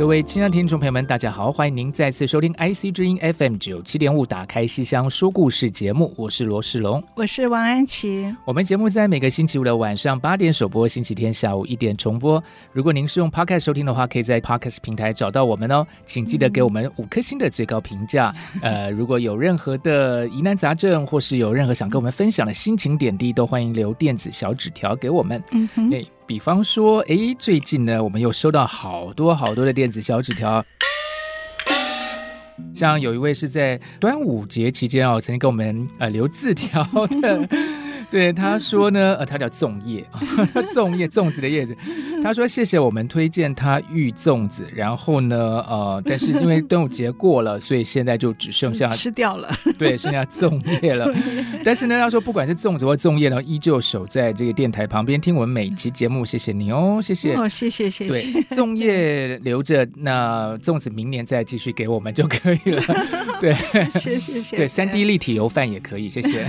各位亲爱的听众朋友们，大家好！欢迎您再次收听 IC 之音 FM 九七点五，打开西厢说故事节目，我是罗世龙，我是王安琪。我们节目在每个星期五的晚上八点首播，星期天下午一点重播。如果您是用 Podcast 收听的话，可以在 Podcast 平台找到我们哦。请记得给我们五颗星的最高评价。嗯、呃，如果有任何的疑难杂症，或是有任何想跟我们分享的心情点滴，都欢迎留电子小纸条给我们。嗯哼。欸比方说，哎，最近呢，我们又收到好多好多的电子小纸条，像有一位是在端午节期间哦，曾经给我们呃留字条的。对，他说呢，呃，他叫粽叶，粽叶，粽子的叶子。他说谢谢我们推荐他玉粽子，然后呢，呃，但是因为端午节过了，所以现在就只剩下吃掉了，对，剩下粽叶了。但是呢，他说不管是粽子或粽叶呢，依旧守在这个电台旁边听我们每期节目，谢谢你哦，谢谢，哦，谢谢，谢谢。对，粽叶留着，那粽子明年再继续给我们就可以了。对，谢谢，谢谢。对，三 D 立体油饭也可以，谢谢。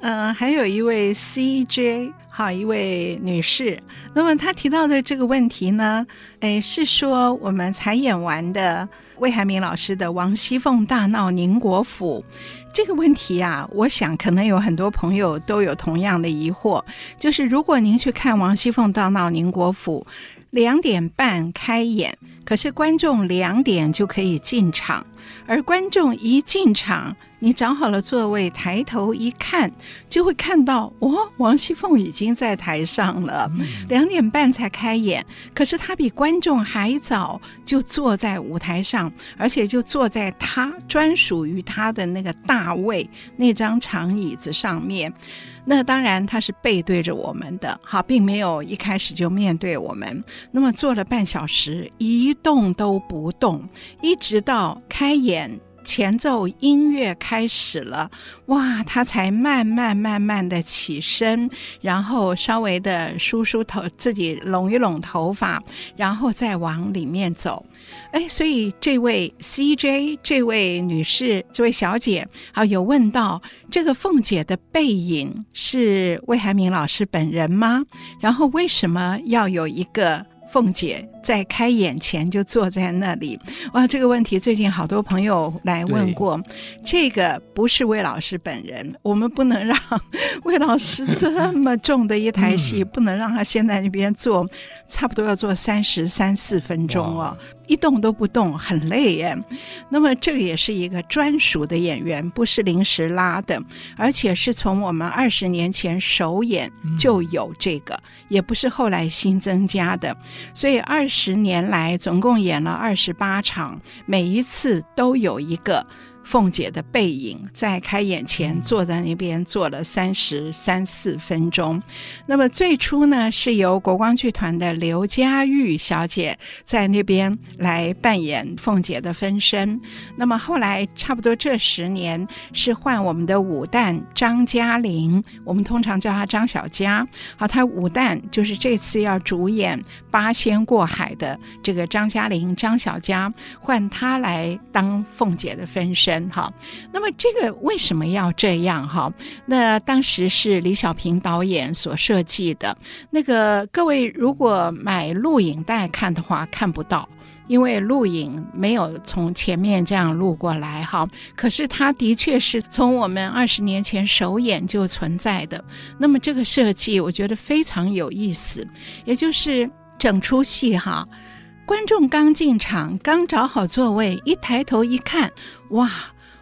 嗯，还。还有一位 CJ，好，一位女士，那么她提到的这个问题呢，诶，是说我们才演完的魏海明老师的《王熙凤大闹宁国府》这个问题啊，我想可能有很多朋友都有同样的疑惑，就是如果您去看《王熙凤大闹宁国府》，两点半开演，可是观众两点就可以进场，而观众一进场，你找好了座位，抬头一看，就会看到哦，王熙凤已经在台上了。两点半才开演，可是她比观众还早就坐在舞台上，而且就坐在她专属于她的那个大位那张长椅子上面。那当然，她是背对着我们的，好，并没有一开始就面对我们。那么坐了半小时，一动都不动，一直到开开演。前奏音乐开始了，哇，他才慢慢慢慢的起身，然后稍微的梳梳头，自己拢一拢头发，然后再往里面走。哎，所以这位 CJ，这位女士，这位小姐，啊，有问到这个凤姐的背影是魏海敏老师本人吗？然后为什么要有一个凤姐？在开演前就坐在那里，哇！这个问题最近好多朋友来问过。这个不是魏老师本人，我们不能让魏老师这么重的一台戏，嗯、不能让他先在那边坐，差不多要坐三十三四分钟哦，一动都不动，很累耶。那么这个也是一个专属的演员，不是临时拉的，而且是从我们二十年前首演就有这个，也不是后来新增加的，所以二。十年来，总共演了二十八场，每一次都有一个。凤姐的背影在开演前坐在那边坐了三十三四分钟。那么最初呢，是由国光剧团的刘佳玉小姐在那边来扮演凤姐的分身。那么后来差不多这十年是换我们的武旦张嘉玲，我们通常叫她张小佳。好，她武旦就是这次要主演八仙过海的这个张嘉玲张小佳，换她来当凤姐的分身。好，那么这个为什么要这样哈？那当时是李小平导演所设计的。那个各位如果买录影带看的话，看不到，因为录影没有从前面这样录过来哈。可是它的确是从我们二十年前首演就存在的。那么这个设计我觉得非常有意思，也就是整出戏哈。观众刚进场，刚找好座位，一抬头一看，哇，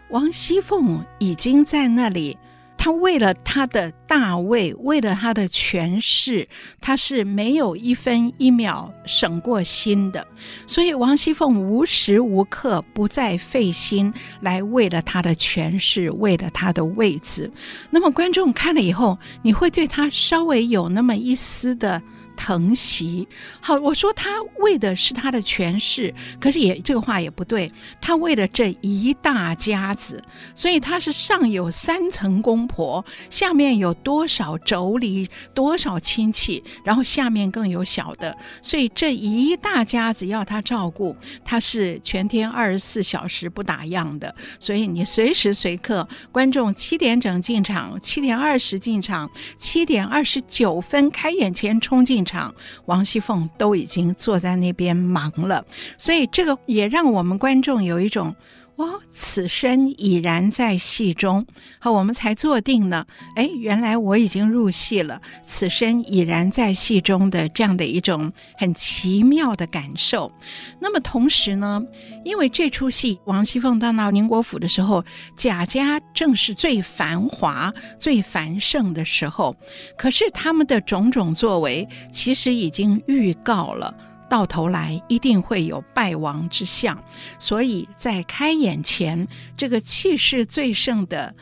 王熙凤已经在那里他为了他的大位，为了他的权势，他是没有一分一秒省过心的。所以王熙凤无时无刻不在费心来为了他的权势，为了他的位置。那么观众看了以后，你会对他稍微有那么一丝的。疼惜，好，我说他为的是他的权势，可是也这个话也不对，他为了这一大家子，所以他是上有三层公婆，下面有多少妯娌，多少亲戚，然后下面更有小的，所以这一大家子要他照顾，他是全天二十四小时不打烊的，所以你随时随刻，观众七点整进场，七点二十进场，七点二十九分开演前冲进场。王熙凤都已经坐在那边忙了，所以这个也让我们观众有一种哦，此身已然在戏中，好，我们才坐定呢。哎，原来我已经入戏了，此身已然在戏中的这样的一种很奇妙的感受。那么同时呢，因为这出戏王熙凤到到宁国府的时候，贾家正是最繁华、最繁盛的时候，可是他们的种种作为，其实已经预告了。到头来一定会有败亡之象，所以在开演前，这个气势最盛的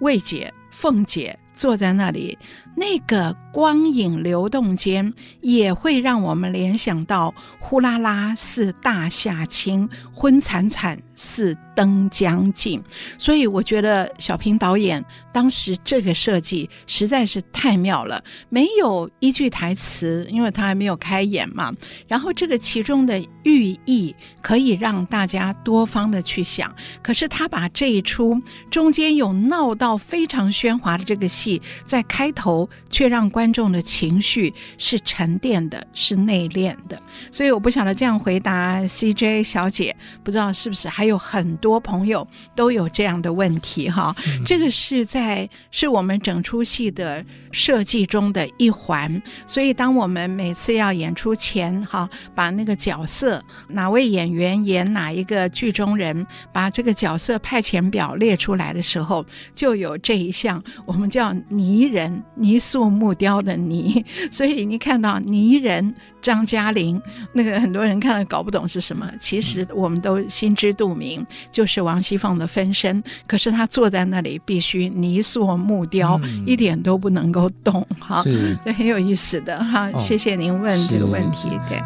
魏姐、凤姐坐在那里，那个光影流动间，也会让我们联想到“呼啦啦似大夏青，昏惨惨似灯将尽”。所以我觉得小平导演。当时这个设计实在是太妙了，没有一句台词，因为他还没有开演嘛。然后这个其中的寓意可以让大家多方的去想。可是他把这一出中间有闹到非常喧哗的这个戏，在开头却让观众的情绪是沉淀的，是内敛的。所以我不晓得这样回答 CJ 小姐，不知道是不是还有很多朋友都有这样的问题哈？嗯、这个是。在是我们整出戏的设计中的一环，所以当我们每次要演出前，哈，把那个角色哪位演员演哪一个剧中人，把这个角色派遣表列出来的时候，就有这一项，我们叫泥人，泥塑木雕的泥，所以你看到泥人。张嘉玲，那个很多人看了搞不懂是什么，其实我们都心知肚明，就是王熙凤的分身。可是她坐在那里，必须泥塑木雕，嗯、一点都不能够动。哈，这很有意思的哈。哦、谢谢您问这个问题。对，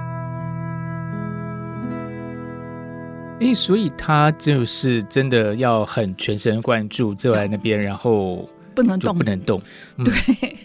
哎，所以他就是真的要很全神贯注坐在那边，然后。不能动，不能动。对，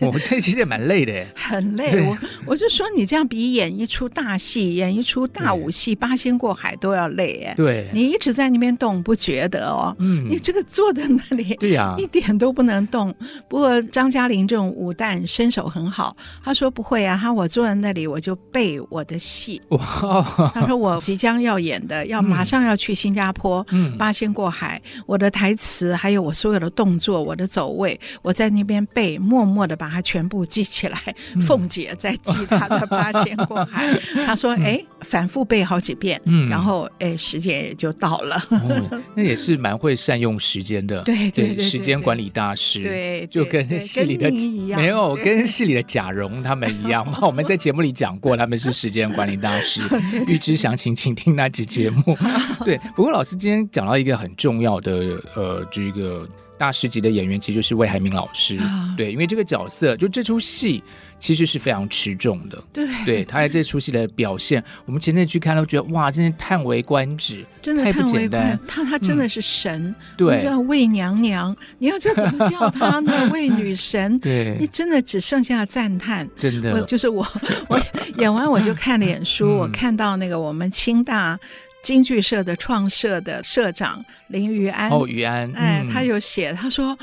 我们这其实也蛮累的，很累。我我就说，你这样比演一出大戏、演一出大武戏《八仙过海》都要累哎。对，你一直在那边动，不觉得哦？嗯，你这个坐在那里，对呀，一点都不能动。不过张嘉玲这种武旦身手很好，他说不会啊，他我坐在那里我就背我的戏。哇，他说我即将要演的，要马上要去新加坡，嗯，《八仙过海》，我的台词还有我所有的动作，我的走位。我在那边背，默默的把它全部记起来。嗯、凤姐在记她的八仙过海，她说：“哎、嗯，反复背好几遍，嗯，然后哎，时间也就到了。哦”那也是蛮会善用时间的，对对，时间管理大师，对，就跟戏里的没有跟戏里的贾蓉他们一样嘛。我们在节目里讲过，他们是时间管理大师。预知详情，请听那集节目。对，不过老师今天讲到一个很重要的呃，这个。大师级的演员其实就是魏海明老师，啊、对，因为这个角色就这出戏其实是非常吃重的，对，对他在这出戏的表现，我们前阵去看都觉得哇，真是叹为观止，真的太不简单，他他真的是神，嗯、对，叫魏娘娘，你要叫怎么叫他呢？魏女神，对，你真的只剩下赞叹，真的，就是我我演完我就看脸书，嗯、我看到那个我们清大。京剧社的创社的社长林于安。哦，于安，哎，他有写，他说，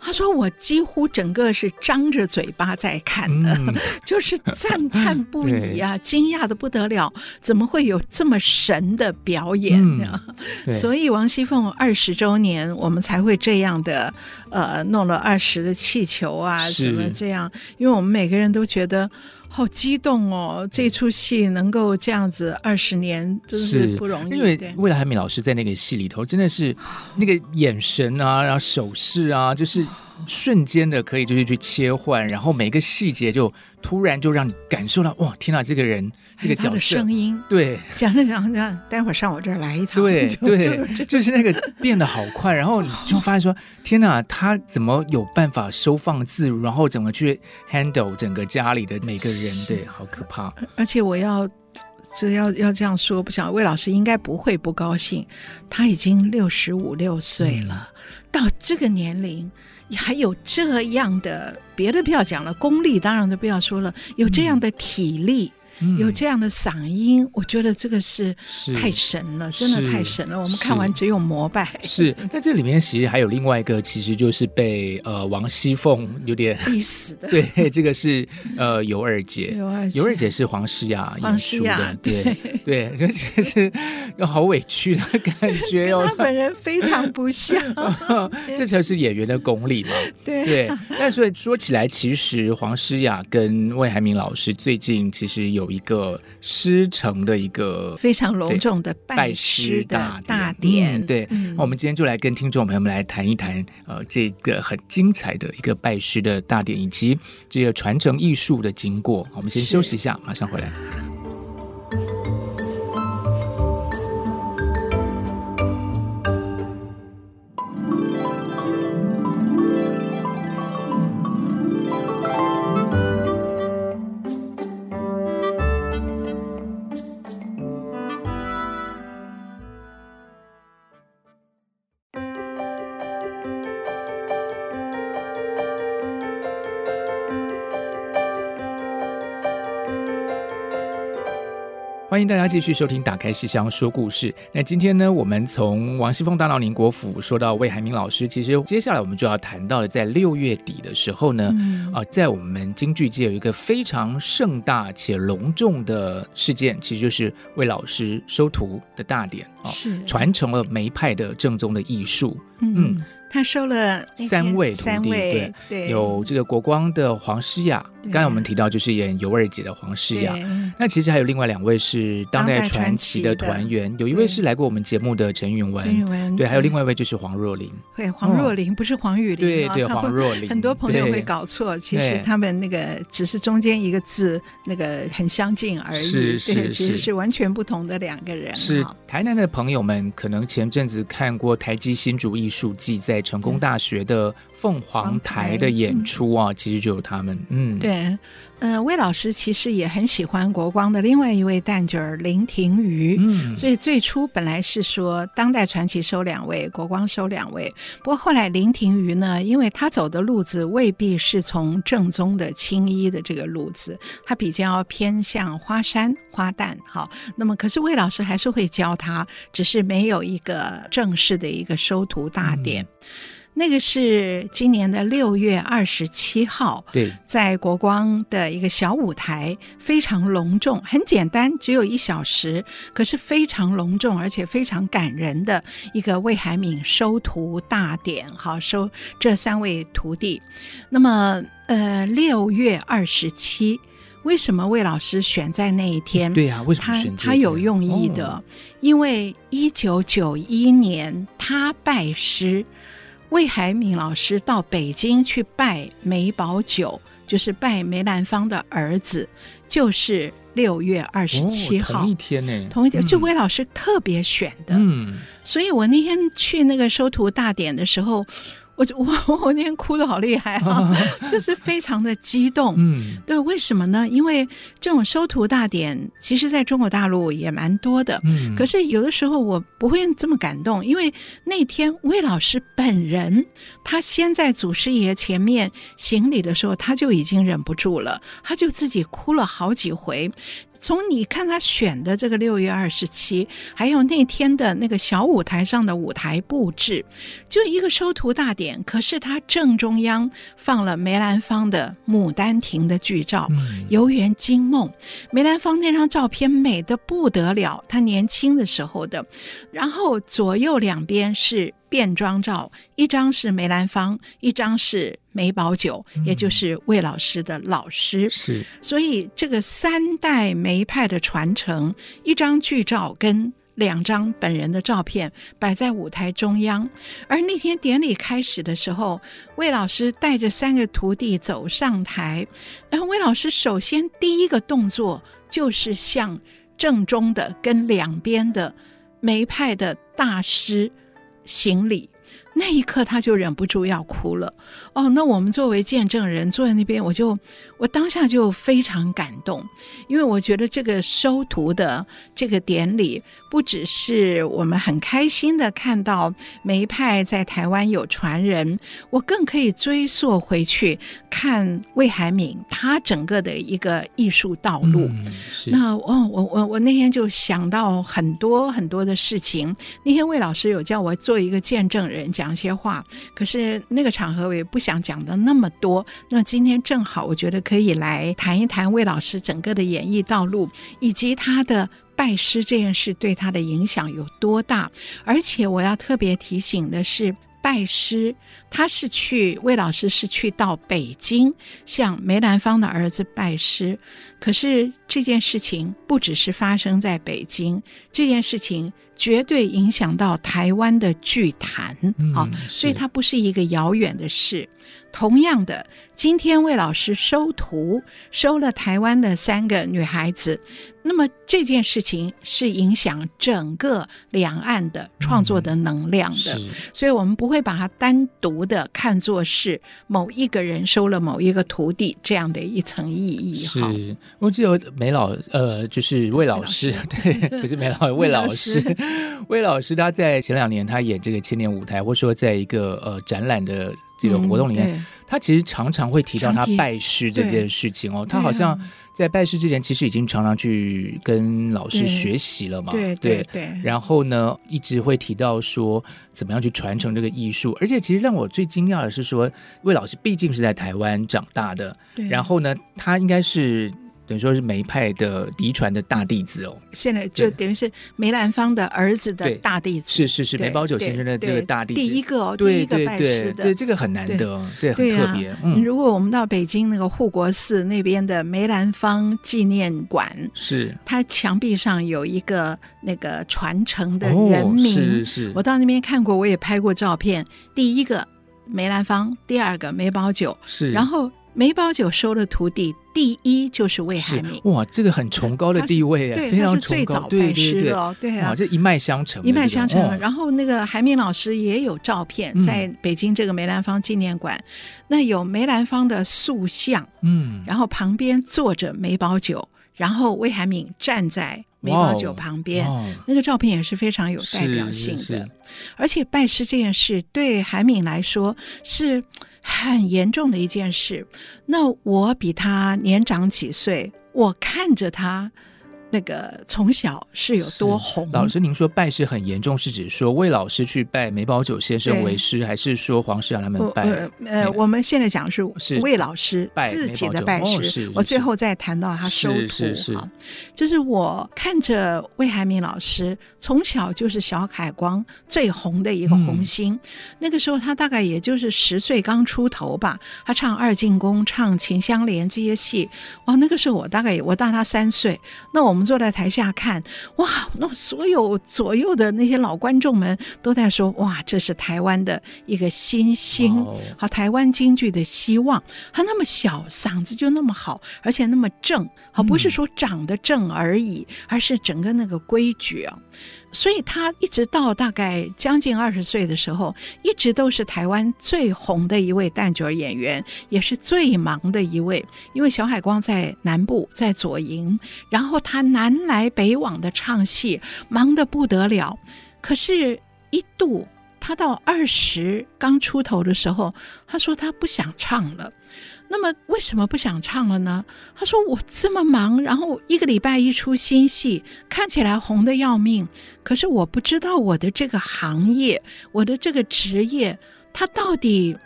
他说我几乎整个是张着嘴巴在看的，嗯、就是赞叹不已啊，惊讶的不得了，怎么会有这么神的表演呢？嗯、所以王熙凤二十周年，我们才会这样的，呃，弄了二十的气球啊，什么这样，因为我们每个人都觉得。好激动哦！这出戏能够这样子二十年，真是不容易。因为魏海敏老师在那个戏里头，真的是 那个眼神啊，然后手势啊，就是瞬间的可以就是去切换，然后每个细节就突然就让你感受到哇，天哪，这个人这个角色的声音，对，讲着讲着，待会儿上我这儿来一趟，对 就对，就就是那个变得好快，然后你就发现说，天哪，他怎么有办法收放自如，然后怎么去 handle 整个家里的每个人，对，好可怕。而且我要这要要这样说，不想魏老师应该不会不高兴，他已经六十五六岁了，嗯、到这个年龄。还有这样的，别的不要讲了，功力当然就不要说了，有这样的体力。有这样的嗓音，我觉得这个是太神了，真的太神了。我们看完只有膜拜。是，但这里面其实还有另外一个，其实就是被呃王熙凤有点逼死的。对，这个是呃尤二姐，尤二姐，是黄诗雅演出的，对对，就其实有好委屈的感觉哦。她本人非常不像，这才是演员的功力嘛。对对，但所以说起来，其实黄诗雅跟魏海明老师最近其实有。有一个师承的一个非常隆重的拜师的大典，嗯、对，嗯、我们今天就来跟听众朋友们来谈一谈，呃，这个很精彩的一个拜师的大典，以及这个传承艺术的经过。我们先休息一下，马上回来。欢迎大家继续收听《打开戏箱说故事》。那今天呢，我们从王熙凤大闹宁国府说到魏海明老师，其实接下来我们就要谈到了，在六月底的时候呢，嗯、啊，在我们京剧界有一个非常盛大且隆重的事件，其实就是魏老师收徒的大典啊，是传承了梅派的正宗的艺术，嗯。嗯他收了三位徒弟，对，对有这个国光的黄诗雅，对刚才我们提到就是演尤二姐的黄诗雅。对那其实还有另外两位是当代传奇的团员，有一位是来过我们节目的陈允文，陈允文，对，还有另外一位就是黄若琳。对，黄若琳不是黄雨玲，对对，黄若琳。很多朋友会搞错，其实他们那个只是中间一个字那个很相近而已，是是是，其实是完全不同的两个人。是台南的朋友们可能前阵子看过台积新竹艺术季在。成功大学的凤凰台的演出啊，其实就有他们。嗯，对，呃，魏老师其实也很喜欢国光的另外一位旦角儿林庭瑜。嗯，所以最初本来是说当代传奇收两位，国光收两位。不过后来林庭瑜呢，因为他走的路子未必是从正宗的青衣的这个路子，他比较偏向花山花旦。好，那么可是魏老师还是会教他，只是没有一个正式的一个收徒大典。嗯那个是今年的六月二十七号，对，在国光的一个小舞台，非常隆重，很简单，只有一小时，可是非常隆重，而且非常感人的一个魏海敏收徒大典，好，收这三位徒弟。那么，呃，六月二十七，为什么魏老师选在那一天？对呀、啊，为什么选这？他他有用意的，哦、因为一九九一年他拜师。魏海敏老师到北京去拜梅葆玖，就是拜梅兰芳的儿子，就是六月二十七号，哦，同一天呢，同一天，就魏老师特别选的。嗯，所以我那天去那个收徒大典的时候。我 我我那天哭的好厉害啊，就是非常的激动。嗯，对，为什么呢？因为这种收徒大典，其实在中国大陆也蛮多的。嗯，可是有的时候我不会这么感动，因为那天魏老师本人，他先在祖师爷前面行礼的时候，他就已经忍不住了，他就自己哭了好几回。从你看他选的这个六月二十七，还有那天的那个小舞台上的舞台布置，就一个收徒大典，可是他正中央放了梅兰芳的《牡丹亭》的剧照，《游园惊梦》。梅兰芳那张照片美得不得了，他年轻的时候的。然后左右两边是。变装照，一张是梅兰芳，一张是梅葆玖，嗯、也就是魏老师的老师。是，所以这个三代梅派的传承，一张剧照跟两张本人的照片摆在舞台中央。而那天典礼开始的时候，魏老师带着三个徒弟走上台，然后魏老师首先第一个动作就是向正中的跟两边的梅派的大师行礼。那一刻，他就忍不住要哭了。哦，那我们作为见证人坐在那边，我就我当下就非常感动，因为我觉得这个收徒的这个典礼，不只是我们很开心的看到梅派在台湾有传人，我更可以追溯回去看魏海敏他整个的一个艺术道路。嗯、那哦，我我我那天就想到很多很多的事情。那天魏老师有叫我做一个见证人讲。讲些话，可是那个场合我也不想讲的那么多。那今天正好，我觉得可以来谈一谈魏老师整个的演艺道路，以及他的拜师这件事对他的影响有多大。而且我要特别提醒的是，拜师他是去魏老师是去到北京向梅兰芳的儿子拜师。可是这件事情不只是发生在北京，这件事情绝对影响到台湾的剧坛，嗯、啊，所以它不是一个遥远的事。同样的，今天魏老师收徒，收了台湾的三个女孩子，那么这件事情是影响整个两岸的创作的能量的，嗯、所以我们不会把它单独的看作是某一个人收了某一个徒弟这样的一层意义。是。我记得梅老呃，就是魏老师，老师。对，不是梅老，魏老师，魏老师他在前两年他演这个千年舞台，或者说在一个呃展览的这个活动里面，嗯、他其实常常会提到他拜师这件事情哦，他好像。在拜师之前，其实已经常常去跟老师学习了嘛。对对对，对。然后呢，一直会提到说怎么样去传承这个艺术。而且，其实让我最惊讶的是说，魏老师毕竟是在台湾长大的，然后呢，他应该是。等于说是梅派的嫡传的大弟子哦，现在就等于是梅兰芳的儿子的大弟子，是是是梅葆玖先生的这个大弟子，第一个哦，第一个拜师的，对这个很难得，对，对很特别。嗯，如果我们到北京那个护国寺那边的梅兰芳纪念馆，是。它墙壁上有一个那个传承的人名，是是，我到那边看过，我也拍过照片。第一个梅兰芳，第二个梅葆玖，是，然后。梅葆玖收了徒弟，第一就是魏海敏。哇，这个很崇高的地位啊，非常崇高，对对对，对啊，这一脉相承，一脉相承。然后那个海敏老师也有照片，在北京这个梅兰芳纪念馆，那有梅兰芳的塑像，嗯，然后旁边坐着梅葆玖，然后魏海敏站在梅葆玖旁边，那个照片也是非常有代表性的。而且拜师这件事对韩敏来说是。很严重的一件事。那我比他年长几岁，我看着他。那个从小是有多红？老师，您说拜师很严重，是指说魏老师去拜梅葆玖先生为师，还是说黄世扬他们拜？呃，呃我们现在讲的是魏老师自己的拜师。我最后再谈到他收徒哈，就是我看着魏海敏老师从小就是小凯光最红的一个红星，嗯、那个时候他大概也就是十岁刚出头吧，他唱二进宫、唱秦香莲这些戏，哇，那个时候我大概我大他三岁，那我们。坐在台下看，哇，那所有左右的那些老观众们都在说，哇，这是台湾的一个新星，好，台湾京剧的希望。他那么小，嗓子就那么好，而且那么正，好，不是说长得正而已，而是整个那个规矩啊。所以他一直到大概将近二十岁的时候，一直都是台湾最红的一位旦角演员，也是最忙的一位。因为小海光在南部，在左营，然后他南来北往的唱戏，忙得不得了。可是，一度他到二十刚出头的时候，他说他不想唱了。那么为什么不想唱了呢？他说我这么忙，然后一个礼拜一出新戏，看起来红的要命，可是我不知道我的这个行业，我的这个职业，它到底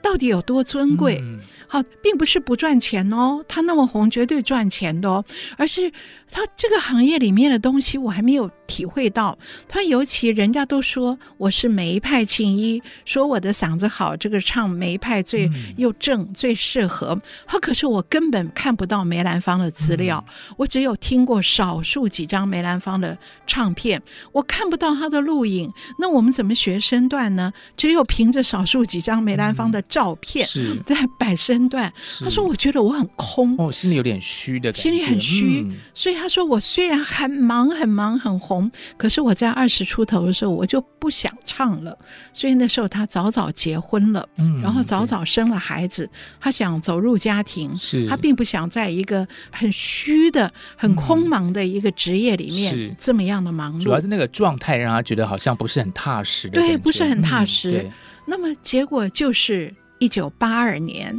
到底有多尊贵？嗯好，并不是不赚钱哦，他那么红，绝对赚钱的哦，而是他这个行业里面的东西，我还没有体会到。他尤其人家都说我是梅派青衣，说我的嗓子好，这个唱梅派最又正、嗯、最适合。他可是我根本看不到梅兰芳的资料，嗯、我只有听过少数几张梅兰芳的唱片，我看不到他的录影。那我们怎么学身段呢？只有凭着少数几张梅兰芳的照片，是在摆身。段，他说：“我觉得我很空，哦，心里有点虚的感觉，心里很虚。嗯、所以他说，我虽然很忙、很忙、很红，可是我在二十出头的时候，我就不想唱了。所以那时候他早早结婚了，嗯、然后早早生了孩子，他想走入家庭，是他并不想在一个很虚的、很空茫的一个职业里面、嗯、这么样的忙碌。主要是那个状态让他觉得好像不是很踏实的，对，不是很踏实。嗯、那么结果就是一九八二年。”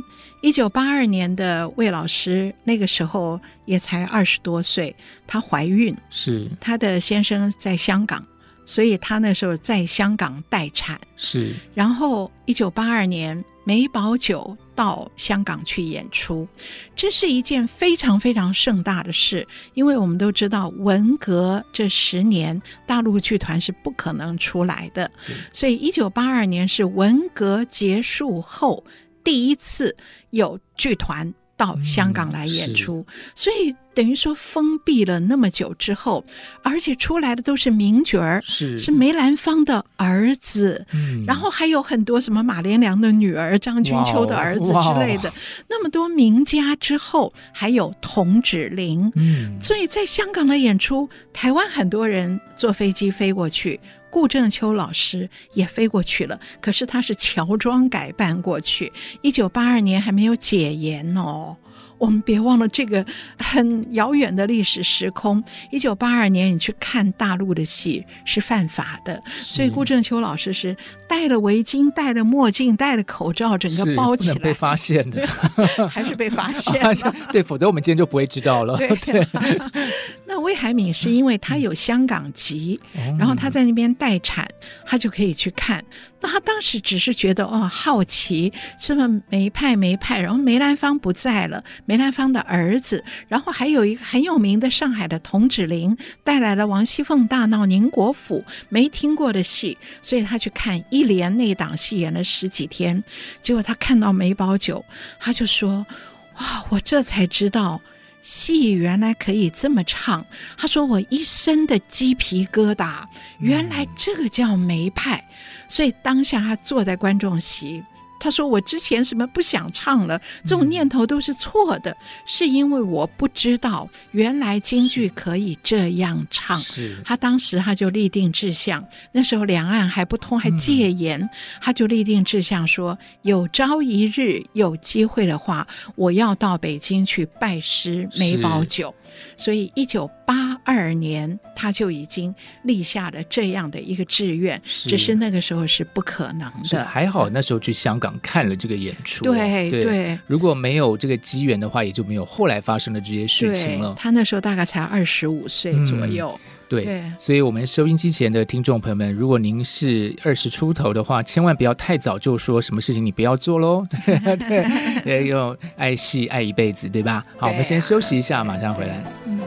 一九八二年的魏老师那个时候也才二十多岁，她怀孕，是她的先生在香港，所以她那时候在香港待产。是，然后一九八二年梅葆玖到香港去演出，这是一件非常非常盛大的事，因为我们都知道文革这十年大陆剧团是不可能出来的，所以一九八二年是文革结束后。第一次有剧团到香港来演出，嗯、所以等于说封闭了那么久之后，而且出来的都是名角儿，是。是梅兰芳的儿子，嗯、然后还有很多什么马连良的女儿、张君秋的儿子之类的，那么多名家之后，还有童芷苓，嗯，所以在香港的演出，台湾很多人坐飞机飞过去。顾正秋老师也飞过去了，可是他是乔装改扮过去。一九八二年还没有解严哦。我们别忘了这个很遥远的历史时空。一九八二年，你去看大陆的戏是犯法的，所以顾正秋老师是戴了围巾、戴了墨镜、戴了口罩，整个包起来，被发现的，还是被发现了。对，否则我们今天就不会知道了。对，对那魏海敏是因为他有香港籍，嗯、然后他在那边待产，他就可以去看。那他当时只是觉得哦，好奇，是不是梅派梅派？然后梅兰芳不在了。梅兰芳的儿子，然后还有一个很有名的上海的童芷苓带来了王熙凤大闹宁国府没听过的戏，所以他去看一连那档戏演了十几天，结果他看到梅葆玖，他就说：“哇，我这才知道戏原来可以这么唱。”他说：“我一身的鸡皮疙瘩，原来这个叫梅派。”所以当下他坐在观众席。他说：“我之前什么不想唱了，这种念头都是错的，嗯、是因为我不知道原来京剧可以这样唱。是他当时他就立定志向，那时候两岸还不通，还戒严，嗯、他就立定志向说：有朝一日有机会的话，我要到北京去拜师梅葆玖。所以一九八二年他就已经立下了这样的一个志愿，是只是那个时候是不可能的。还好那时候去香港。”看了这个演出，对对，对如果没有这个机缘的话，也就没有后来发生的这些事情了。他那时候大概才二十五岁左右，嗯、对，对所以，我们收音机前的听众朋友们，如果您是二十出头的话，千万不要太早就说什么事情你不要做喽。对，对，要爱戏爱一辈子，对吧？好，啊、我们先休息一下，马上回来。休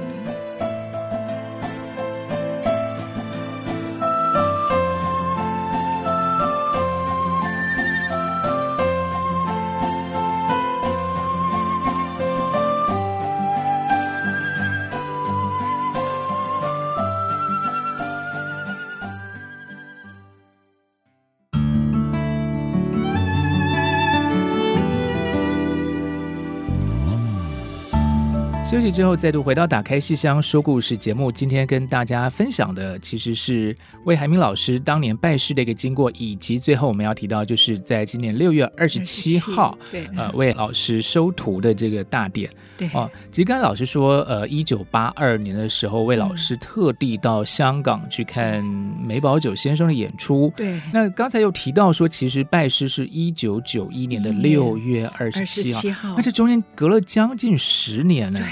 息之后，再度回到《打开戏箱说故事》节目。今天跟大家分享的，其实是魏海明老师当年拜师的一个经过，以及最后我们要提到，就是在今年六月二十七号，对，呃，魏老师收徒的这个大典。对，哦，其实刚才老师说，呃，一九八二年的时候，魏老师特地到香港去看梅葆玖先生的演出。对，那刚才又提到说，其实拜师是一九九一年的六月二十七号，那这中间隔了将近十年呢。对，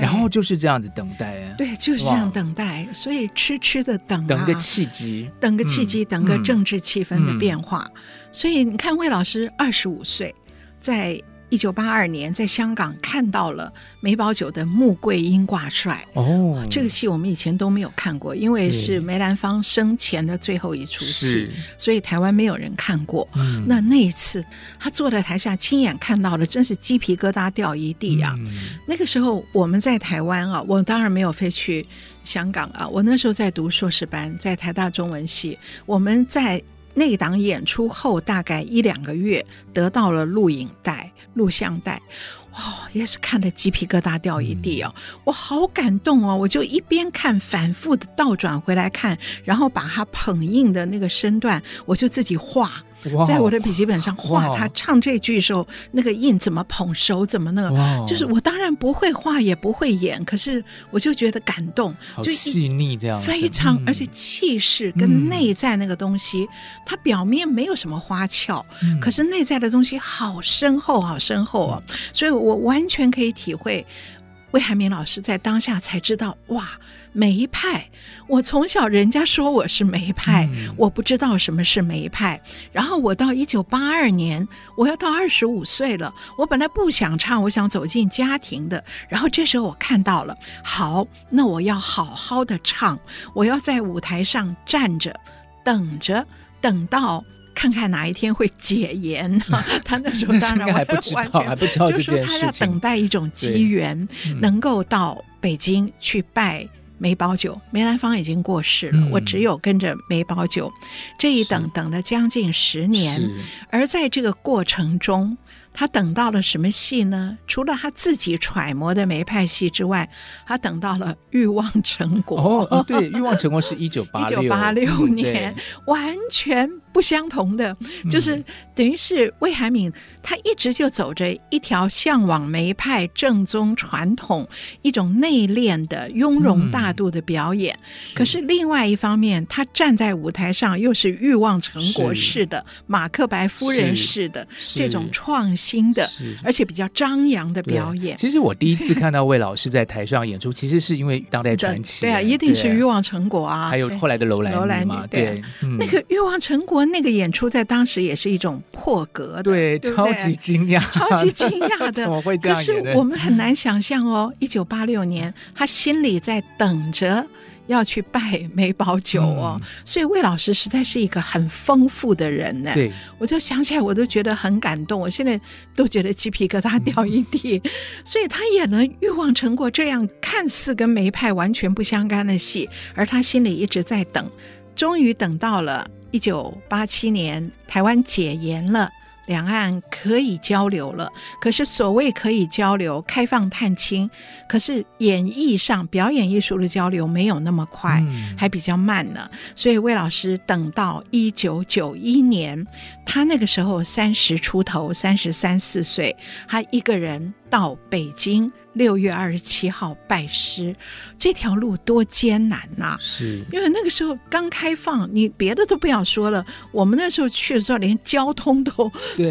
然后就是这样子等待啊，对，就是这样等待，所以痴痴的等、啊，等个契机，等个契机，嗯、等个政治气氛的变化。嗯、所以你看，魏老师二十五岁，在。一九八二年，在香港看到了梅葆玖的《穆桂英挂帅》哦，这个戏我们以前都没有看过，因为是梅兰芳生前的最后一出戏，所以台湾没有人看过。嗯、那那一次，他坐在台下亲眼看到了，真是鸡皮疙瘩掉一地啊！嗯、那个时候我们在台湾啊，我当然没有飞去香港啊，我那时候在读硕士班，在台大中文系，我们在。那档演出后大概一两个月，得到了录影带、录像带，哇、哦，也是看得鸡皮疙瘩掉一地哦，嗯、我好感动哦，我就一边看，反复的倒转回来看，然后把他捧印的那个身段，我就自己画。在我的笔记本上画他唱这句的时候，那个印怎么捧，手怎么那个，就是我当然不会画也不会演，可是我就觉得感动，就细腻这样，非常而且气势跟内在那个东西，它表面没有什么花俏，可是内在的东西好深厚，好深厚啊！所以我完全可以体会魏海明老师在当下才知道哇。梅派，我从小人家说我是梅派，嗯、我不知道什么是梅派。然后我到一九八二年，我要到二十五岁了，我本来不想唱，我想走进家庭的。然后这时候我看到了，好，那我要好好的唱，我要在舞台上站着，等着，等到看看哪一天会解严。他那时候当然还不知道，还不知道，就说他要等待一种机缘，嗯、能够到北京去拜。梅葆玖，梅兰芳已经过世了，嗯、我只有跟着梅葆玖，这一等等了将近十年，而在这个过程中。他等到了什么戏呢？除了他自己揣摩的梅派戏之外，他等到了《欲望成果》哦。哦，对，《欲望成果》是一九八六，一九八六年，完全不相同的，就是、嗯、等于是魏海敏，他一直就走着一条向往梅派正宗传统、一种内敛的雍容大度的表演。嗯、可是另外一方面，他站在舞台上又是《欲望成果》式的马克白夫人式的这种创新。的，而且比较张扬的表演。其实我第一次看到魏老师在台上演出，其实是因为《当代传奇》。对啊，一定是《欲望成果》啊，还有后来的楼兰《楼兰女》嘛。对，那个《欲望成果》那个演出在当时也是一种破格的，对，超级惊讶，超级惊讶的。怎么会这样？可是我们很难想象哦，一九八六年，他心里在等着。要去拜梅葆玖哦，嗯、所以魏老师实在是一个很丰富的人呢。对，我就想起来，我都觉得很感动。我现在都觉得鸡皮疙瘩掉一地。嗯、所以他演了《欲望成果》这样看似跟梅派完全不相干的戏，而他心里一直在等，终于等到了一九八七年，台湾解严了。两岸可以交流了，可是所谓可以交流、开放探亲，可是演艺上表演艺术的交流没有那么快，嗯、还比较慢呢。所以魏老师等到一九九一年，他那个时候三十出头，三十三四岁，他一个人到北京。六月二十七号拜师，这条路多艰难呐、啊！是，因为那个时候刚开放，你别的都不要说了，我们那时候去的时候，连交通都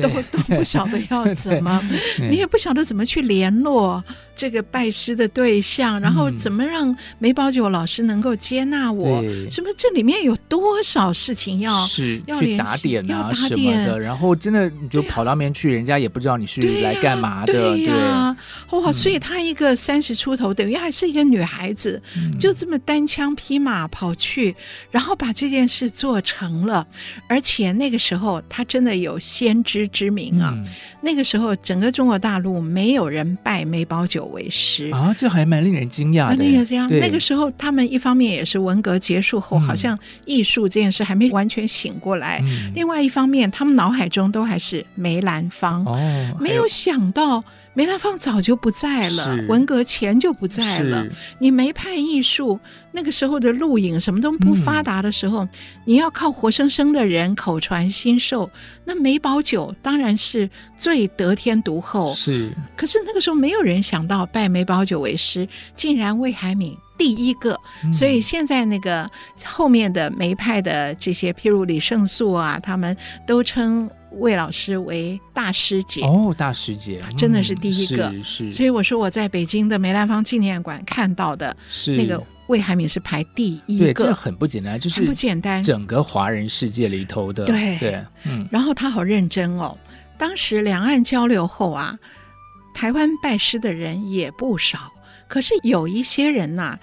都都不晓得要怎么，你也不晓得怎么去联络。这个拜师的对象，然后怎么让梅葆玖老师能够接纳我？嗯、什么？这里面有多少事情要是要去打点啊要打点什么的？然后真的你就跑到那边去，啊、人家也不知道你是来干嘛的。对呀、啊，哇！嗯、所以她一个三十出头，等于还是一个女孩子，嗯、就这么单枪匹马跑去，然后把这件事做成了。而且那个时候，她真的有先知之明啊。嗯那个时候，整个中国大陆没有人拜梅葆玖为师啊，这还蛮令人惊讶的。那个这样，那个时候他们一方面也是文革结束后，嗯、好像艺术这件事还没完全醒过来；嗯、另外一方面，他们脑海中都还是梅兰芳。哦，没有想到。梅兰芳早就不在了，文革前就不在了。你梅派艺术那个时候的录影什么都不发达的时候，嗯、你要靠活生生的人口传心授。那梅葆玖当然是最得天独厚。是，可是那个时候没有人想到拜梅葆玖为师，竟然魏海敏第一个。嗯、所以现在那个后面的梅派的这些，譬如李胜素啊，他们都称。魏老师为大师姐。哦，大师姐真的是第一个，嗯、是，是，所以我说我在北京的梅兰芳纪念馆看到的，是。那个魏海敏是排第一个，对，这很不简单，就是不简单，整个华人世界里头的，对。对，嗯。然后他好认真哦，当时两岸交流后啊，台湾拜师的人也不少，可是有一些人呐、啊，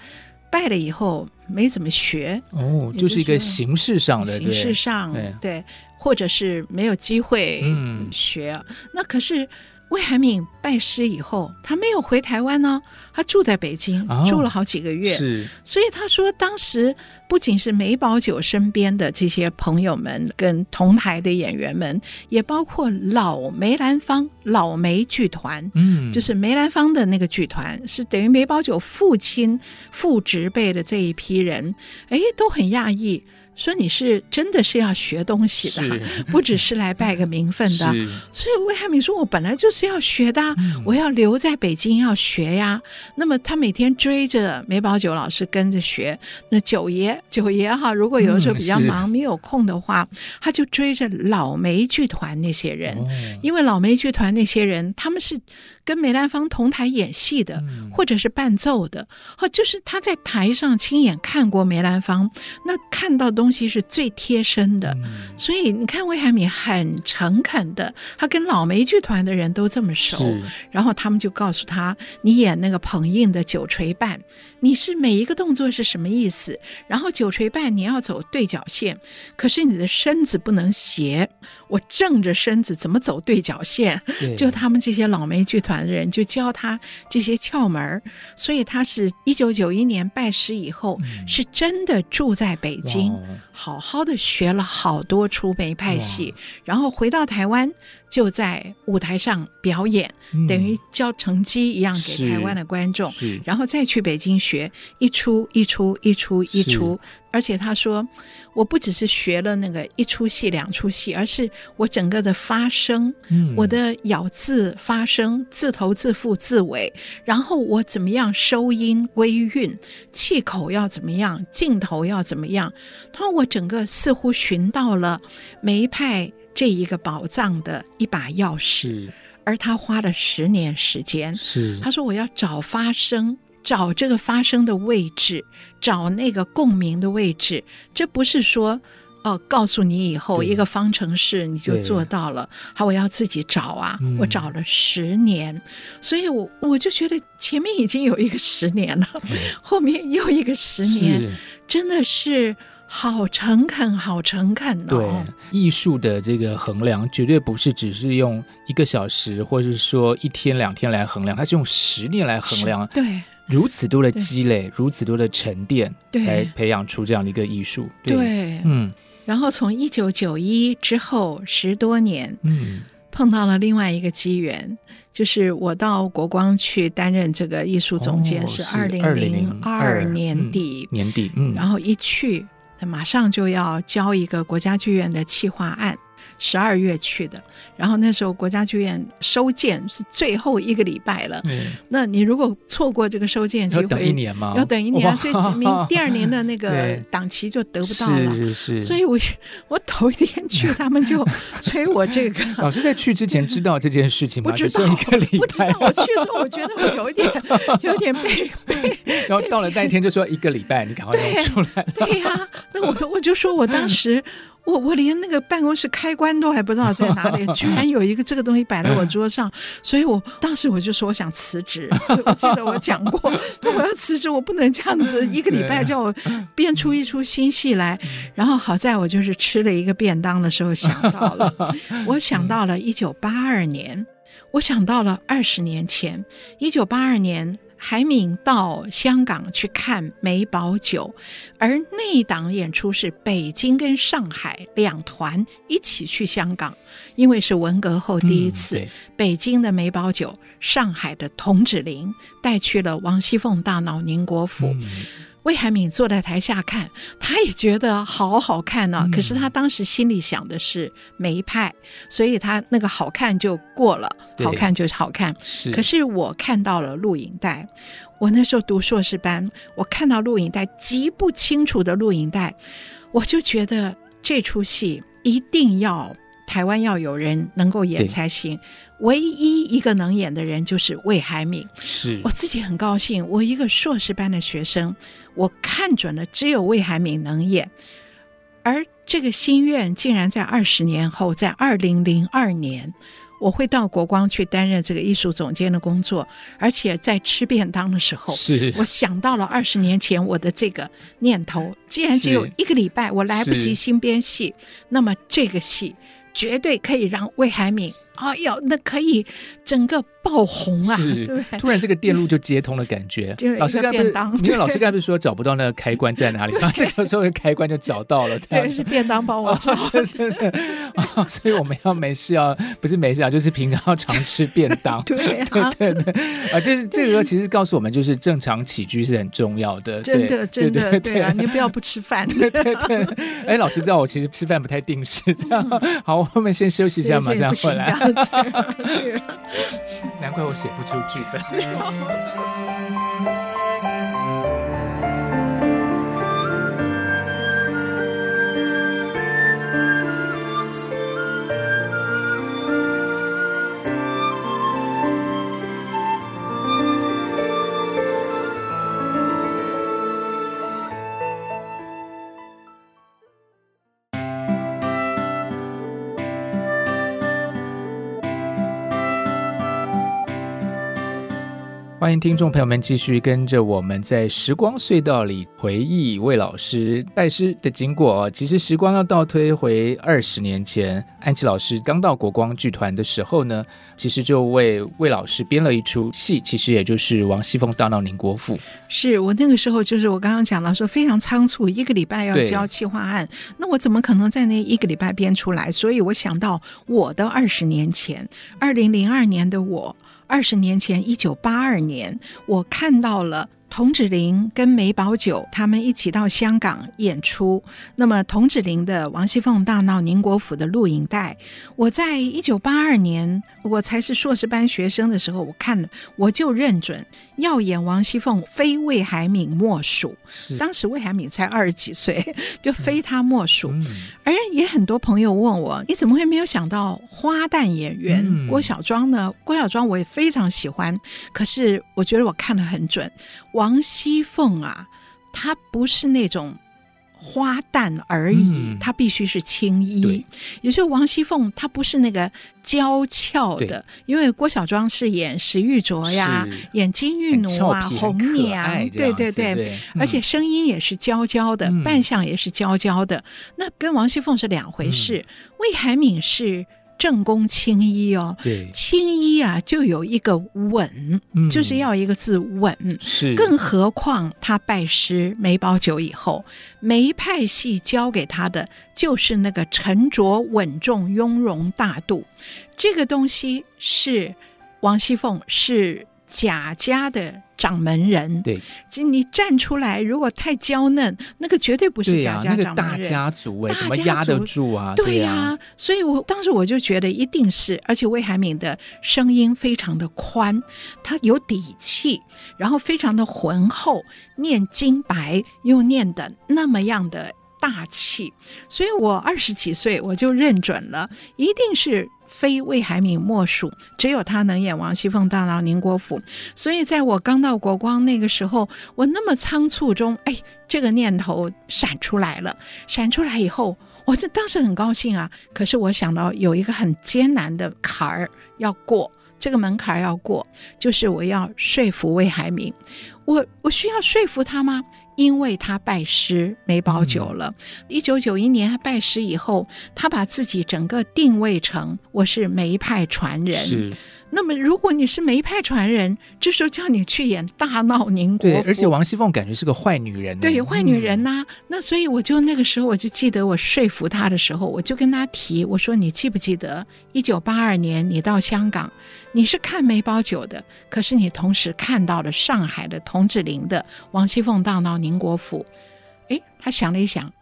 拜了以后没怎么学，哦，就是一个形式上的，形式上对，对，或者是没有机会学，嗯、那可是。魏海敏拜师以后，他没有回台湾呢，他住在北京，哦、住了好几个月。是，所以他说，当时不仅是梅葆玖身边的这些朋友们，跟同台的演员们，也包括老梅兰芳老梅剧团，嗯，就是梅兰芳的那个剧团，是等于梅葆玖父亲父执辈的这一批人，哎，都很讶异。说你是真的是要学东西的，不只是来拜个名分的。所以魏海敏说：“我本来就是要学的，嗯、我要留在北京要学呀。”那么他每天追着梅葆玖老师跟着学。那九爷九爷哈，如果有的时候比较忙、嗯、没有空的话，他就追着老梅剧团那些人，哦、因为老梅剧团那些人他们是。跟梅兰芳同台演戏的，或者是伴奏的，哦，就是他在台上亲眼看过梅兰芳，那看到东西是最贴身的。所以你看，魏海敏很诚恳的，他跟老梅剧团的人都这么熟，然后他们就告诉他：“你演那个捧印的九锤半，你是每一个动作是什么意思？然后九锤半你要走对角线，可是你的身子不能斜。我正着身子怎么走对角线？就他们这些老梅剧团。”的人就教他这些窍门，所以他是一九九一年拜师以后，嗯、是真的住在北京，好好的学了好多出梅派戏，然后回到台湾就在舞台上表演，嗯、等于教成绩一样给台湾的观众，然后再去北京学一出一出一出一出，而且他说。我不只是学了那个一出戏两出戏，而是我整个的发声，嗯、我的咬字发声，字头字腹字尾，然后我怎么样收音归韵，气口要怎么样，镜头要怎么样，他说我整个似乎寻到了梅派这一个宝藏的一把钥匙，而他花了十年时间，是。他说我要找发声。找这个发声的位置，找那个共鸣的位置，这不是说哦，告诉你以后一个方程式你就做到了。好，我要自己找啊，嗯、我找了十年，所以我我就觉得前面已经有一个十年了，嗯、后面又一个十年，真的是好诚恳，好诚恳哦。对，艺术的这个衡量绝对不是只是用一个小时，或者是说一天两天来衡量，它是用十年来衡量。对。如此多的积累，如此多的沉淀，对才培养出这样的一个艺术。对，对嗯。然后从一九九一之后十多年，嗯，碰到了另外一个机缘，就是我到国光去担任这个艺术总监，是二零零二年底年底，嗯，然后一去，马上就要交一个国家剧院的企划案。十二月去的，然后那时候国家剧院收件是最后一个礼拜了。嗯，那你如果错过这个收件机会，要等一年吗？要等一年，最明 第二年的那个档期就得不到了。是是是。所以我我头一天去，他们就 催我这个。老师在去之前知道这件事情吗？不知道，不知道。我去的时候，我觉得我有一点 有点被被。然后到了那一天就说一个礼拜，你赶快弄出来。对呀，那我说我就说我当时。我我连那个办公室开关都还不知道在哪里，居然有一个这个东西摆在我桌上，所以我当时我就说我想辞职。我记得我讲过，我要辞职，我不能这样子一个礼拜叫我 编出一出新戏来。然后好在我就是吃了一个便当的时候想到了，我想到了一九八二年，我想到了二十年前，一九八二年。海敏到香港去看梅葆玖，而那一档演出是北京跟上海两团一起去香港，因为是文革后第一次，嗯、北京的梅葆玖，上海的童芷苓带去了王熙凤大闹宁国府。嗯魏海敏坐在台下看，他也觉得好好看呢、啊。嗯、可是他当时心里想的是梅派，所以他那个好看就过了，好看就是好看。是。可是我看到了录影带，我那时候读硕士班，我看到录影带极不清楚的录影带，我就觉得这出戏一定要台湾要有人能够演才行。唯一一个能演的人就是魏海敏。是我自己很高兴，我一个硕士班的学生，我看准了只有魏海敏能演，而这个心愿竟然在二十年后，在二零零二年。我会到国光去担任这个艺术总监的工作，而且在吃便当的时候，是我想到了二十年前我的这个念头。既然只有一个礼拜，我来不及新编戏，那么这个戏绝对可以让魏海敏。哎呦，那可以整个爆红啊！对，突然这个电路就接通了，感觉。老师刚刚不，因为老师刚才不是说找不到那个开关在哪里，吗这个时候开关就找到了。对，是便当帮我找。是是是。所以我们要没事要，不是没事啊，就是平常要常吃便当。对对对。啊，就是这个时候其实告诉我们，就是正常起居是很重要的。真的真的对啊，你不要不吃饭。对对对。哎，老师知道我其实吃饭不太定时，这样。好，我们先休息一下，马上回来。难怪我写不出剧本。欢迎听众朋友们继续跟着我们在时光隧道里回忆魏老师拜师的经过。其实时光要倒推回二十年前，安琪老师刚到国光剧团的时候呢，其实就为魏老师编了一出戏，其实也就是王熙凤大闹宁国府。是我那个时候就是我刚刚讲了说非常仓促，一个礼拜要交企划案，那我怎么可能在那一个礼拜编出来？所以我想到我的二十年前，二零零二年的我。二十年前，一九八二年，我看到了。童芷苓跟梅葆玖他们一起到香港演出。那么，童芷苓的《王熙凤大闹宁国府》的录影带，我在一九八二年，我才是硕士班学生的时候，我看了，我就认准要演王熙凤，非魏海敏莫属。当时魏海敏才二十几岁，就非他莫属。嗯、而也很多朋友问我，你怎么会没有想到花旦演员、嗯、郭小庄呢？郭小庄我也非常喜欢，可是我觉得我看得很准。王熙凤啊，她不是那种花旦而已，她、嗯、必须是青衣。也就是王熙凤，她不是那个娇俏的，因为郭小庄是演石玉镯呀，演金玉奴啊，红娘，对对对，对。嗯、而且声音也是娇娇的，嗯、扮相也是娇娇的，那跟王熙凤是两回事。嗯、魏海敏是。正宫青衣哦，对，青衣啊，就有一个稳，嗯、就是要一个字稳。是，更何况他拜师梅葆玖以后，梅派系教给他的就是那个沉着稳重、雍容大度。这个东西是王熙凤是贾家的。掌门人，对，你站出来，如果太娇嫩，那个绝对不是贾家掌门人。大家族哎，怎么压得住啊？对呀，所以我当时我就觉得一定是，而且魏海敏的声音非常的宽，他有底气，然后非常的浑厚，念经白又念的那么样的大气，所以我二十几岁我就认准了，一定是。非魏海敏莫属，只有他能演王熙凤大闹宁国府。所以在我刚到国光那个时候，我那么仓促中，哎，这个念头闪出来了。闪出来以后，我这当时很高兴啊。可是我想到有一个很艰难的坎儿要过，这个门槛要过，就是我要说服魏海敏。我我需要说服他吗？因为他拜师梅葆玖了，一九九一年他拜师以后，他把自己整个定位成我是梅派传人。是。那么，如果你是梅派传人，这时候叫你去演大闹宁国而且王熙凤感觉是个坏女人，对，坏女人呐、啊。嗯、那所以我就那个时候我就记得我说服她的时候，我就跟她提，我说你记不记得一九八二年你到香港，你是看梅葆玖的，可是你同时看到了上海的童芷苓的王熙凤大闹宁国府。哎，他想了一想，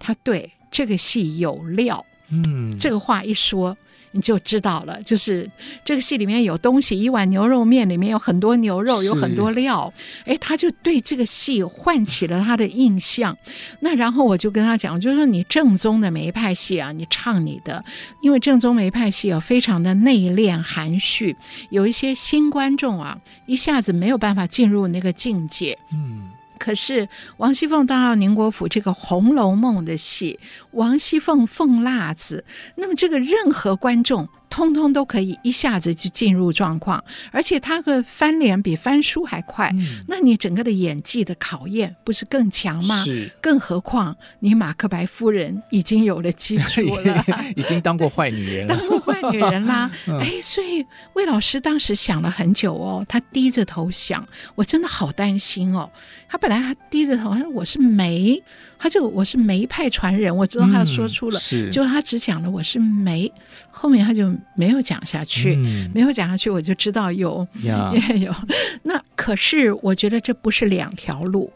他对这个戏有料。嗯，这个话一说。你就知道了，就是这个戏里面有东西，一碗牛肉面里面有很多牛肉，有很多料，哎，他就对这个戏唤起了他的印象。那然后我就跟他讲，就是说你正宗的梅派戏啊，你唱你的，因为正宗梅派戏啊，非常的内敛含蓄，有一些新观众啊，一下子没有办法进入那个境界。嗯。可是王熙凤到宁国府这个《红楼梦》的戏，王熙凤凤辣子，那么这个任何观众。通通都可以一下子就进入状况，而且他的翻脸比翻书还快。嗯、那你整个的演技的考验不是更强吗？是。更何况你马克白夫人已经有了基础了，已经当过坏女人了，当过坏女人啦。哎，所以魏老师当时想了很久哦，他低着头想，我真的好担心哦。他本来还低着头，他说我是梅，他就我是梅派传人，我知道他说出了，嗯、结果他只讲了我是梅，后面他就没有讲下去，嗯、没有讲下去，我就知道有也 有。那可是我觉得这不是两条路。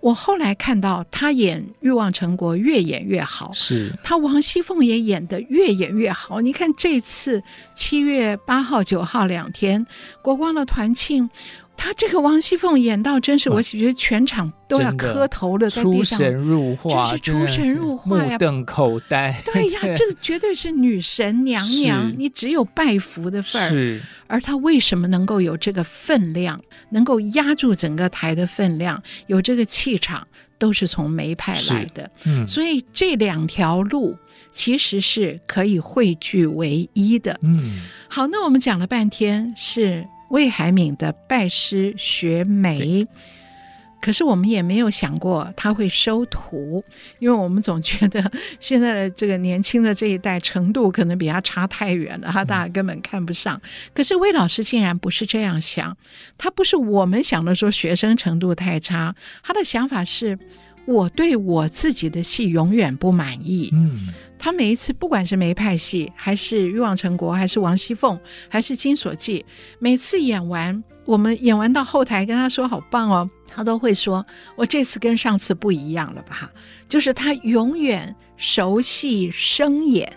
我后来看到他演《欲望成国》越演越好，是他王熙凤也演得越演越好。你看这次七月八号、九号两天国光的团庆。他这个王熙凤演到真是，我觉得全场都要磕头了，在地上，出神入化，真是出神入化呀，目瞪口呆。对呀，这个绝对是女神娘娘，你只有拜服的份儿。是，而她为什么能够有这个分量，能够压住整个台的分量，有这个气场，都是从梅派来的。嗯，所以这两条路其实是可以汇聚为一的。嗯，好，那我们讲了半天是。魏海敏的拜师学梅，可是我们也没有想过他会收徒，因为我们总觉得现在的这个年轻的这一代程度可能比他差太远了，他大家根本看不上。可是魏老师竟然不是这样想，他不是我们想的说学生程度太差，他的想法是我对我自己的戏永远不满意。嗯。他每一次，不管是梅派戏，还是《欲望城国》，还是王熙凤，还是《金锁记》，每次演完，我们演完到后台跟他说好棒哦，他都会说：“我这次跟上次不一样了吧？”就是他永远熟戏生演，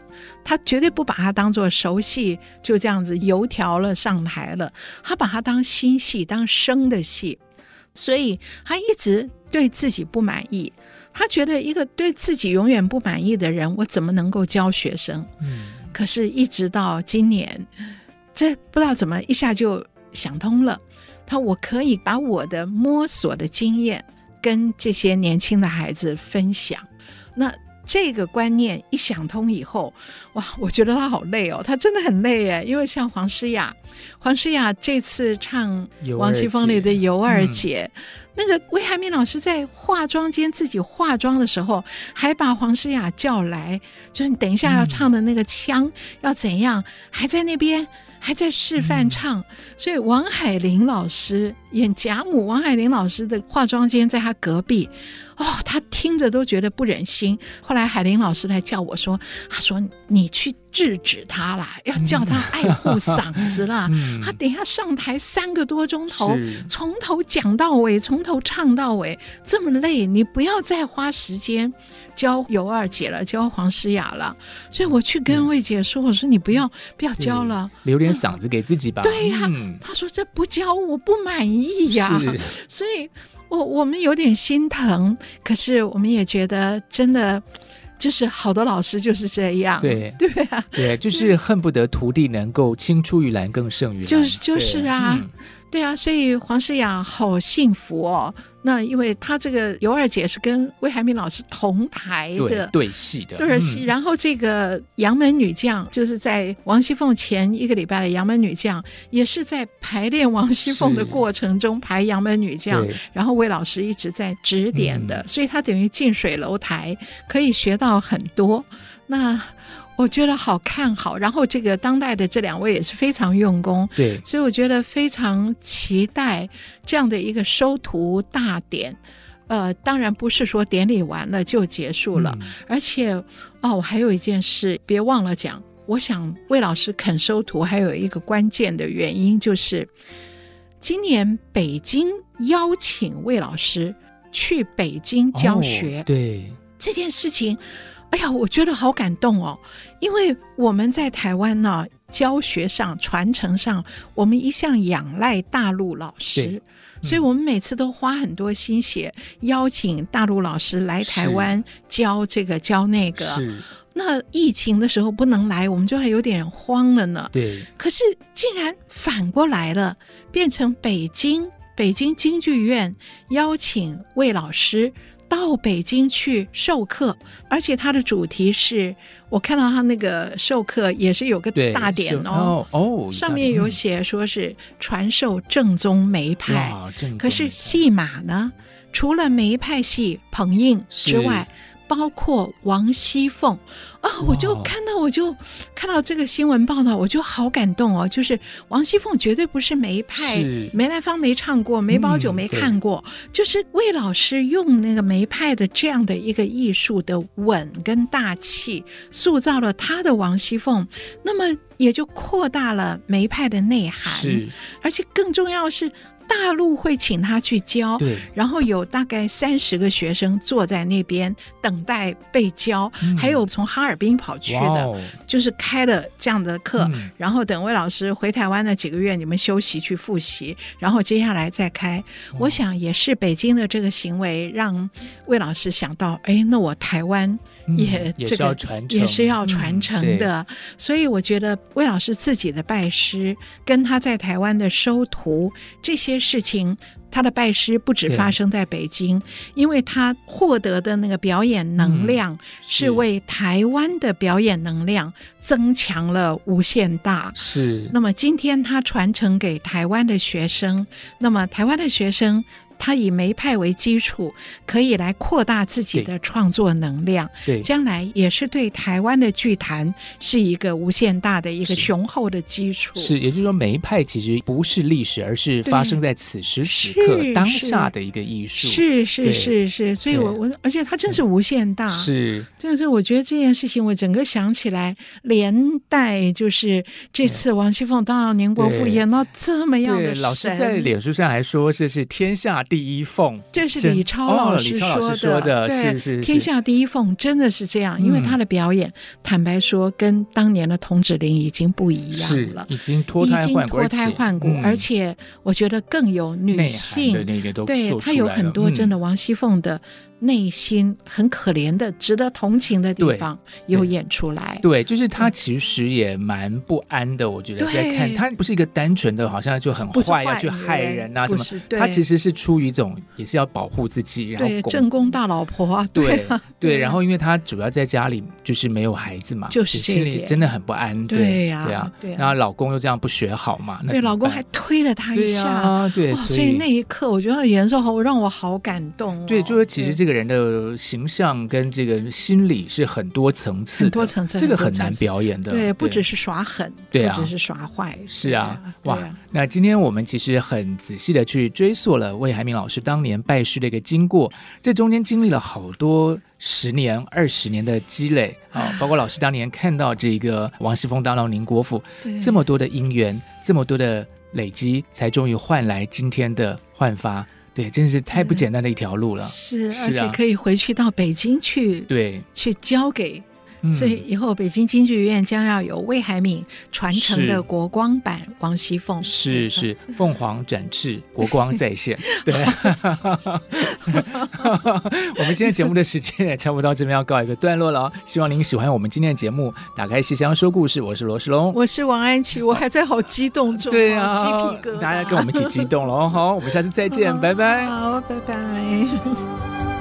他绝对不把它当做熟戏，就这样子油条了上台了，他把它当新戏，当生的戏，所以他一直对自己不满意。他觉得一个对自己永远不满意的人，我怎么能够教学生？嗯，可是，一直到今年，这不知道怎么一下就想通了。他我可以把我的摸索的经验跟这些年轻的孩子分享。那这个观念一想通以后，哇，我觉得他好累哦，他真的很累哎，因为像黄诗雅，黄诗雅这次唱王熙凤里的尤二姐。那个魏海敏老师在化妆间自己化妆的时候，还把黄诗雅叫来，就是你等一下要唱的那个腔要怎样，还在那边还在示范唱。所以王海玲老师演贾母，王海玲老师的化妆间在他隔壁。哦，他听着都觉得不忍心。后来海玲老师来叫我说：“他说你去制止他啦，要叫他爱护嗓子啦。嗯” 他等一下上台三个多钟头，从头讲到尾，从头唱到尾，这么累，你不要再花时间教尤二姐了，教黄诗雅了。所以我去跟魏姐说：“我说你不要不要教了，留点嗓子给自己吧。”对呀、啊，嗯、他说这不教我不满意呀，是所以。我我们有点心疼，可是我们也觉得真的就是好的老师就是这样，对 对啊，对，就是恨不得徒弟能够青出于蓝更胜于蓝，就是就是啊。嗯对啊，所以黄诗雅好幸福哦。那因为他这个尤二姐是跟魏海敏老师同台的对戏的对戏，然后这个杨门女将就是在王熙凤前一个礼拜的杨门女将，也是在排练王熙凤的过程中排杨门女将，然后魏老师一直在指点的，嗯、所以他等于近水楼台，可以学到很多。那。我觉得好看好，然后这个当代的这两位也是非常用功，对，所以我觉得非常期待这样的一个收徒大典。呃，当然不是说典礼完了就结束了，嗯、而且哦，我还有一件事别忘了讲。我想魏老师肯收徒，还有一个关键的原因就是，今年北京邀请魏老师去北京教学，哦、对这件事情。哎呀，我觉得好感动哦，因为我们在台湾呢，教学上、传承上，我们一向仰赖大陆老师，嗯、所以我们每次都花很多心血，邀请大陆老师来台湾教这个教那个。那疫情的时候不能来，我们就还有点慌了呢。对。可是竟然反过来了，变成北京北京京剧院邀请魏老师。到北京去授课，而且他的主题是我看到他那个授课也是有个大典哦哦，上面有写说是传授正宗梅派，可是戏码呢，除了梅派戏彭应之外。包括王熙凤。啊，我就看到，我就看到这个新闻报道，我就好感动哦。就是王熙凤绝对不是梅派，梅兰芳没唱过，梅葆玖没看过，嗯、就是魏老师用那个梅派的这样的一个艺术的稳跟大气，塑造了他的王熙凤，那么也就扩大了梅派的内涵，而且更重要是。大陆会请他去教，对，然后有大概三十个学生坐在那边等待被教，嗯、还有从哈尔滨跑去的，哦、就是开了这样的课，嗯、然后等魏老师回台湾那几个月，你们休息去复习，然后接下来再开。哦、我想也是北京的这个行为，让魏老师想到，哎，那我台湾。也这个也是要传承的，所以我觉得魏老师自己的拜师跟他在台湾的收徒这些事情，他的拜师不止发生在北京，因为他获得的那个表演能量是为台湾的表演能量增强了无限大。是，那么今天他传承给台湾的学生，那么台湾的学生。他以梅派为基础，可以来扩大自己的创作能量。对，将来也是对台湾的剧坛是一个无限大的一个雄厚的基础。是，也就是说，梅派其实不是历史，而是发生在此时此刻当下的一个艺术。是是是是，所以我我而且它真是无限大。是，就是我觉得这件事情，我整个想起来，连带就是这次王熙凤当年国父演到这么样的，老师在脸书上还说这是天下。第一凤，这是李超老师说的。对，天下第一凤真的是这样，因为他的表演，坦白说，跟当年的童芷苓已经不一样了，已经脱胎换骨，脱胎换骨，而且我觉得更有女性，对，他有很多真的王熙凤的。内心很可怜的、值得同情的地方有演出来。对，就是他其实也蛮不安的。我觉得在看他不是一个单纯的，好像就很坏要去害人啊什么。他其实是出于一种也是要保护自己，然后正宫大老婆啊。对对，然后因为他主要在家里就是没有孩子嘛，就是心里真的很不安。对呀，对啊，然后老公又这样不学好嘛，对，老公还推了他一下。对，所以那一刻我觉得演奏好让我好感动。对，就是其实这个。人的形象跟这个心理是很多层次，很多层次，这个很难表演的。对，不只是耍狠，对啊，不只是耍坏，是啊，哇！那今天我们其实很仔细的去追溯了魏海明老师当年拜师的一个经过，这中间经历了好多十年、二十年的积累啊，包括老师当年看到这个王熙凤当了宁国府，这么多的姻缘，这么多的累积，才终于换来今天的焕发。对，真是太不简单的一条路了。是，是啊，而且可以回去到北京去，对，去交给。所以以后北京京剧院将要有魏海敏传承的国光版王熙凤，是是凤凰展翅，国光再现。对，我们今天节目的时间也差不多到这边要告一个段落了哦。希望您喜欢我们今天的节目，打开戏箱说故事，我是罗世龙，我是王安琪，我还在好激动中，对呀，鸡皮疙瘩，大家跟我们一起激动了哦。好，我们下次再见，拜拜。好，拜拜。